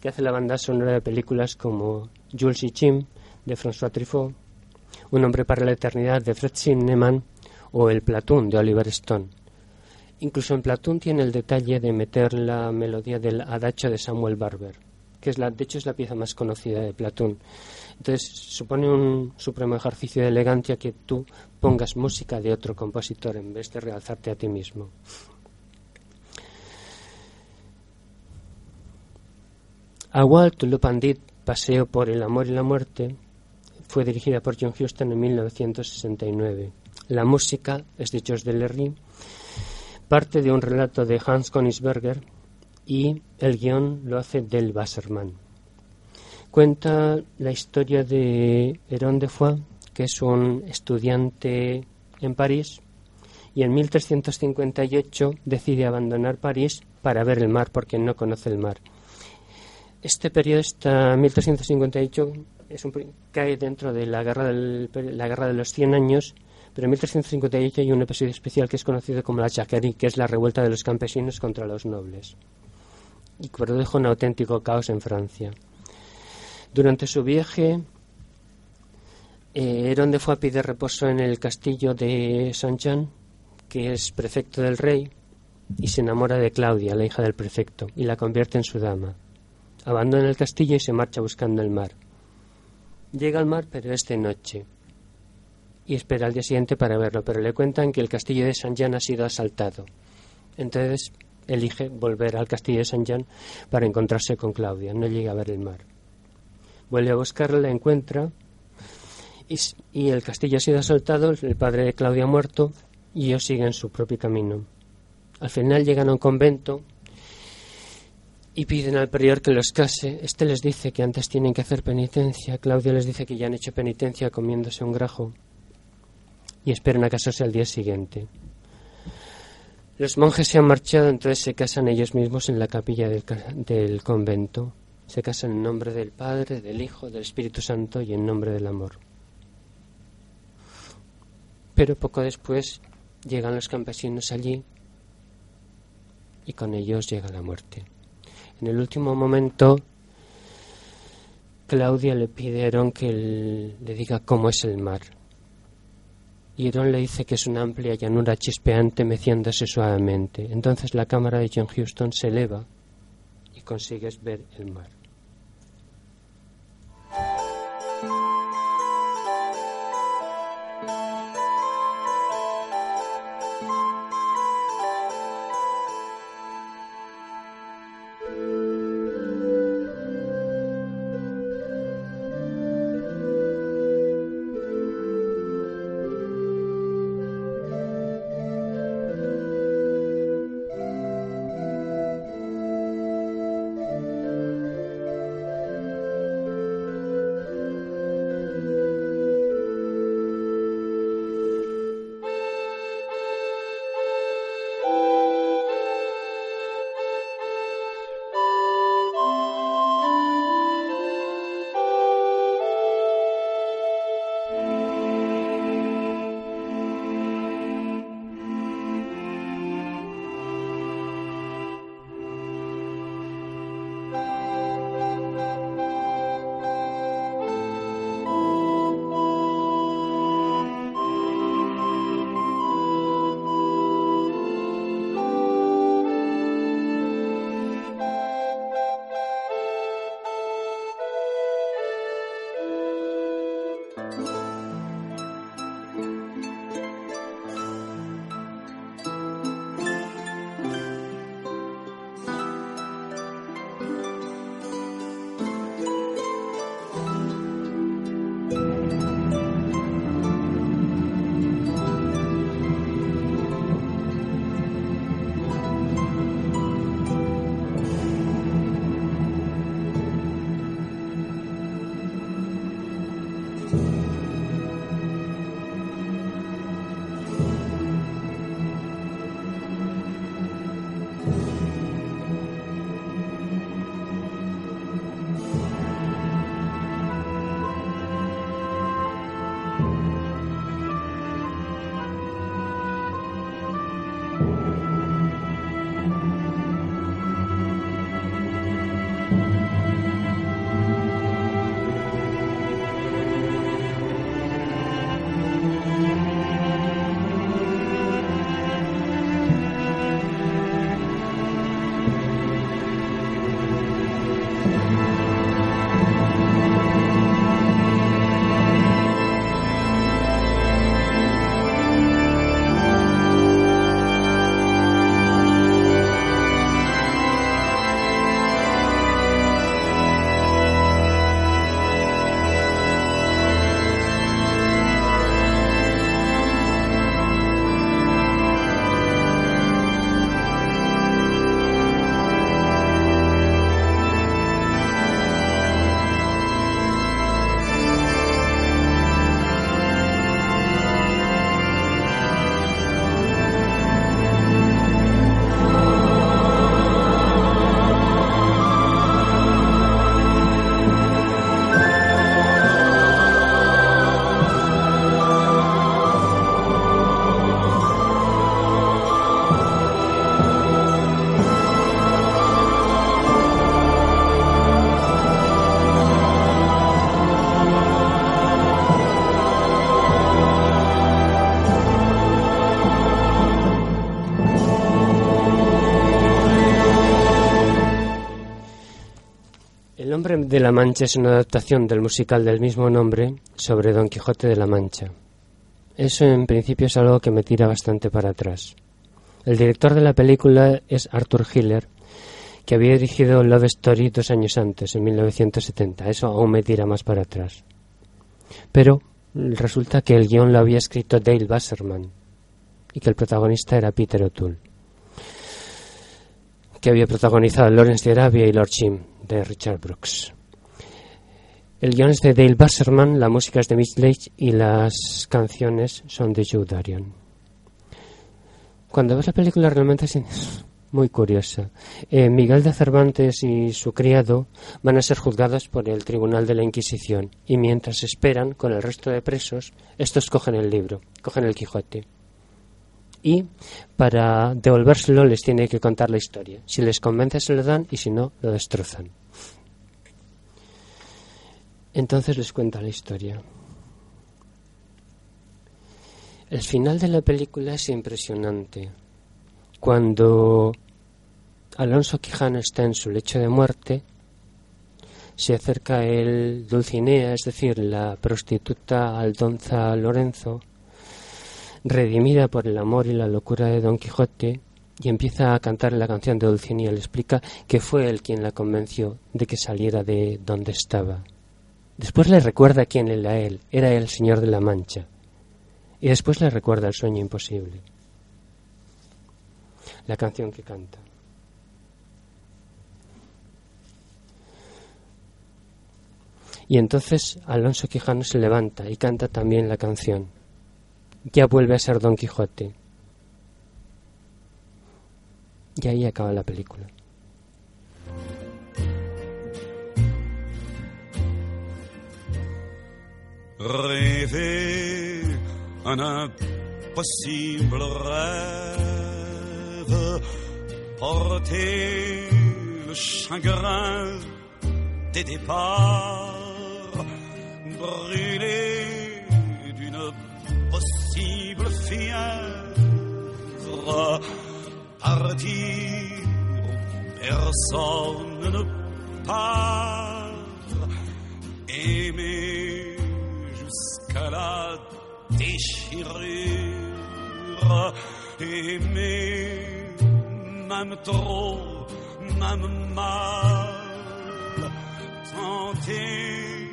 que hace la banda sonora de películas como Jules y Jim de François Truffaut, Un hombre para la eternidad de Fred Zinnemann o El Platoon de Oliver Stone. Incluso en Platoon tiene el detalle de meter la melodía del Adacho de Samuel Barber, que es la, de hecho es la pieza más conocida de Platoon. Entonces supone un supremo ejercicio de elegancia que tú pongas música de otro compositor en vez de realzarte a ti mismo. A Walt to Pandit, Paseo por el Amor y la Muerte, fue dirigida por John Huston en 1969. La música es de George Delerry, parte de un relato de Hans Königsberger y el guion lo hace Del Wasserman. Cuenta la historia de Heron de Foix, que es un estudiante en París, y en 1358 decide abandonar París para ver el mar porque no conoce el mar. Este periodo está 1358 es cae dentro de la guerra, la guerra de los 100 años, pero en 1358 hay un episodio especial que es conocido como la Jacquerie, que es la revuelta de los campesinos contra los nobles, y produjo un auténtico caos en Francia. Durante su viaje, eh, Heronde fue a pedir reposo en el castillo de Saint-Jean, que es prefecto del rey, y se enamora de Claudia, la hija del prefecto, y la convierte en su dama. Abandona el castillo y se marcha buscando el mar. Llega al mar, pero es de noche. Y espera al día siguiente para verlo, pero le cuentan que el castillo de Saint-Jean ha sido asaltado. Entonces elige volver al castillo de Saint-Jean para encontrarse con Claudia. No llega a ver el mar. Vuelve a buscarla, la encuentra y, el castillo ha sido asaltado, el padre de Claudia ha muerto y ellos siguen su propio camino. Al final llegan a un convento y piden al prior que los case. Este les dice que antes tienen que hacer penitencia. Claudia les dice que ya han hecho penitencia comiéndose un grajo. y esperan a casarse al día siguiente. Los monjes se han marchado, entonces se casan ellos mismos en la capilla del, convento. Se casan en nombre del Padre, del Hijo, del Espíritu Santo y en nombre del amor. Pero poco después llegan los campesinos allí y con ellos llega la muerte. En el último momento, Claudia le pide a Herón que le diga cómo es el mar. Y Herón le dice que es una amplia llanura chispeante meciéndose suavemente. Entonces la cámara de John Houston se eleva y consigues ver el mar. De la Mancha es una adaptación del musical del mismo nombre sobre Don Quijote de la Mancha. Eso en principio es algo que me tira bastante para atrás. El director de la película es Arthur Hiller, que había dirigido Love Story dos años antes, en 1970. Eso aún me tira más para atrás. Pero resulta que el guion lo había escrito Dale Wasserman y que el protagonista era Peter O'Toole, que había protagonizado Lawrence de Arabia y Lord Jim de Richard Brooks. El guion es de Dale Basserman, la música es de Mitch Leach y las canciones son de Joe Darion. Cuando ves la película realmente es [laughs] muy curiosa. Eh, Miguel de Cervantes y su criado van a ser juzgados por el Tribunal de la Inquisición y mientras esperan con el resto de presos, estos cogen el libro, cogen el Quijote. Y para devolvérselo les tiene que contar la historia. Si les convence se lo dan y si no, lo destrozan. Entonces les cuenta la historia. El final de la película es impresionante. Cuando Alonso Quijano está en su lecho de muerte, se acerca él Dulcinea, es decir, la prostituta Aldonza Lorenzo, redimida por el amor y la locura de Don Quijote, y empieza a cantar la canción de Dulcinea. Le explica que fue él quien la convenció de que saliera de donde estaba. Después le recuerda quién era él, era el Señor de la Mancha. Y después le recuerda el sueño imposible. La canción que canta. Y entonces Alonso Quijano se levanta y canta también la canción. Ya vuelve a ser Don Quijote. Y ahí acaba la película. un impossible rêve, porter le chagrin des départs, brûler d'une possible fièvre, partir où personne ne part, aimer jusqu'à la déchirure, aimer même trop, même mal, tenter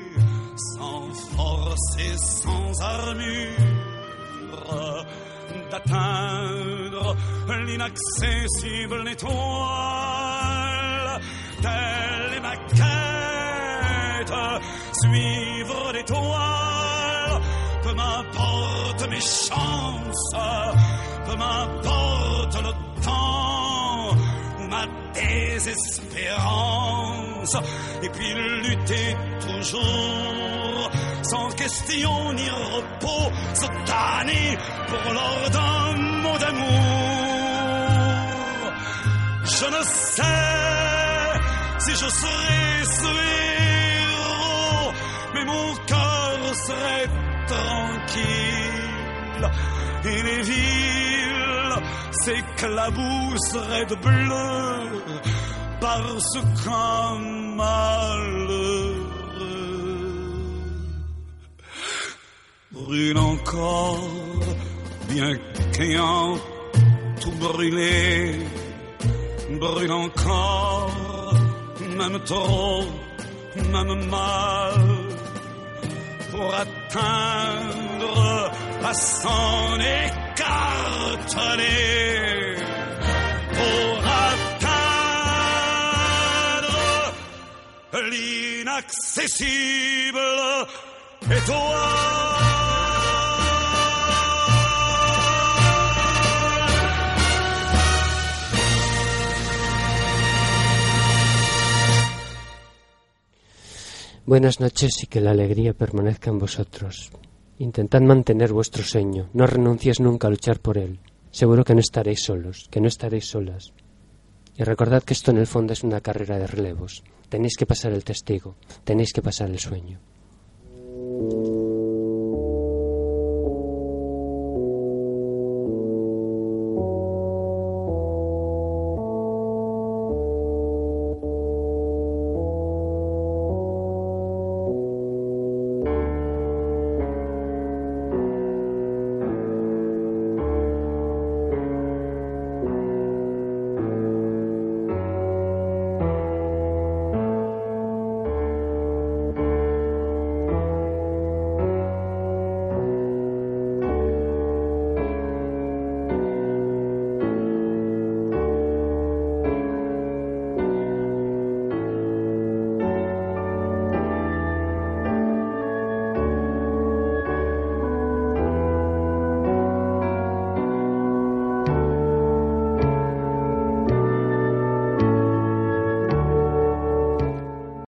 sans force et sans armure d'atteindre l'inaccessible étoile, telle est ma quête, suivre l'étoile. Peu m'importe mes chances, peu m'importe le temps ou ma désespérance, et puis lutter toujours, sans question ni repos, se tanner pour l'ordre d'un mot d'amour. Je ne sais si je serai ce héros, mais mon cœur serait tranquille et les villes s'éclabousseraient de bleu parce qu'un malheureux brûle encore bien qu'ayant tout brûlé brûle encore même trop même mal pour atteindre à s'en écarteler, pour atteindre l'inaccessible étoile. Buenas noches y que la alegría permanezca en vosotros. Intentad mantener vuestro sueño, no renuncies nunca a luchar por él. Seguro que no estaréis solos, que no estaréis solas. Y recordad que esto en el fondo es una carrera de relevos. Tenéis que pasar el testigo, tenéis que pasar el sueño.